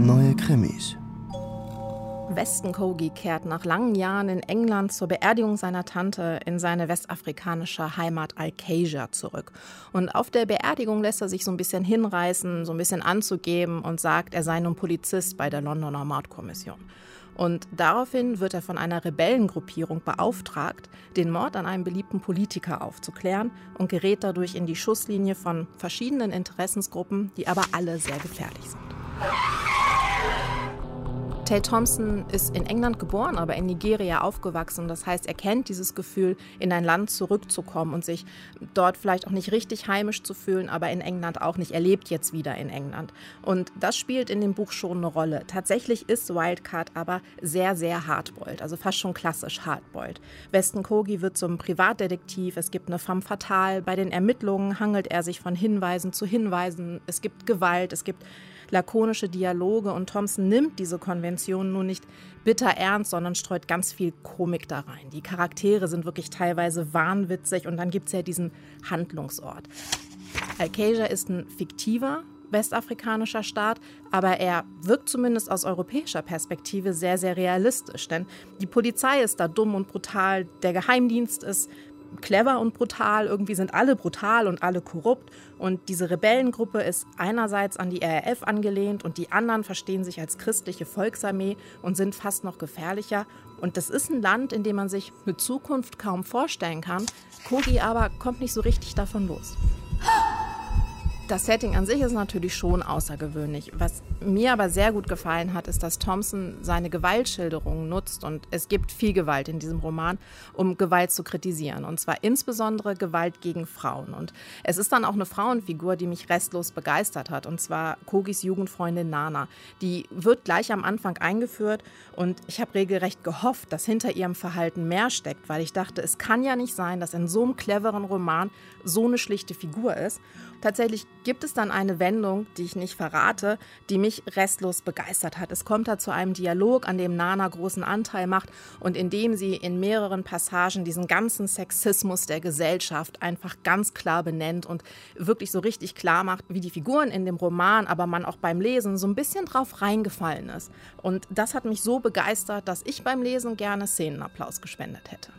Neue Krimis. Weston Kogi kehrt nach langen Jahren in England zur Beerdigung seiner Tante in seine westafrikanische Heimat Alcasia zurück. Und auf der Beerdigung lässt er sich so ein bisschen hinreißen, so ein bisschen anzugeben und sagt, er sei nun Polizist bei der Londoner Mordkommission. Und daraufhin wird er von einer Rebellengruppierung beauftragt, den Mord an einem beliebten Politiker aufzuklären und gerät dadurch in die Schusslinie von verschiedenen Interessensgruppen, die aber alle sehr gefährlich sind. Tate Thompson ist in England geboren, aber in Nigeria aufgewachsen. Das heißt, er kennt dieses Gefühl, in ein Land zurückzukommen und sich dort vielleicht auch nicht richtig heimisch zu fühlen, aber in England auch nicht. Er lebt jetzt wieder in England. Und das spielt in dem Buch schon eine Rolle. Tatsächlich ist Wildcard aber sehr, sehr hardboiled, also fast schon klassisch hardboiled. Weston Kogi wird zum Privatdetektiv, es gibt eine femme fatale. Bei den Ermittlungen hangelt er sich von Hinweisen zu Hinweisen. Es gibt Gewalt, es gibt lakonische Dialoge und Thompson nimmt diese Konvention nun nicht bitter ernst, sondern streut ganz viel Komik da rein. Die Charaktere sind wirklich teilweise wahnwitzig und dann gibt es ja diesen Handlungsort. Alcasia ist ein fiktiver westafrikanischer Staat, aber er wirkt zumindest aus europäischer Perspektive sehr, sehr realistisch. Denn die Polizei ist da dumm und brutal, der Geheimdienst ist clever und brutal. Irgendwie sind alle brutal und alle korrupt. Und diese Rebellengruppe ist einerseits an die RAF angelehnt und die anderen verstehen sich als christliche Volksarmee und sind fast noch gefährlicher. Und das ist ein Land, in dem man sich eine Zukunft kaum vorstellen kann. Kogi aber kommt nicht so richtig davon los. Das Setting an sich ist natürlich schon außergewöhnlich. Was mir aber sehr gut gefallen hat, ist, dass Thompson seine Gewaltschilderungen nutzt und es gibt viel Gewalt in diesem Roman, um Gewalt zu kritisieren. Und zwar insbesondere Gewalt gegen Frauen. Und es ist dann auch eine Frauenfigur, die mich restlos begeistert hat, und zwar Kogis Jugendfreundin Nana. Die wird gleich am Anfang eingeführt und ich habe regelrecht gehofft, dass hinter ihrem Verhalten mehr steckt, weil ich dachte, es kann ja nicht sein, dass in so einem cleveren Roman so eine schlichte Figur ist. Tatsächlich gibt es dann eine Wendung, die ich nicht verrate, die mich restlos begeistert hat. Es kommt da zu einem Dialog, an dem Nana großen Anteil macht und in dem sie in mehreren Passagen diesen ganzen Sexismus der Gesellschaft einfach ganz klar benennt und wirklich so richtig klar macht, wie die Figuren in dem Roman, aber man auch beim Lesen so ein bisschen drauf reingefallen ist. Und das hat mich so begeistert, dass ich beim Lesen gerne Szenenapplaus gespendet hätte.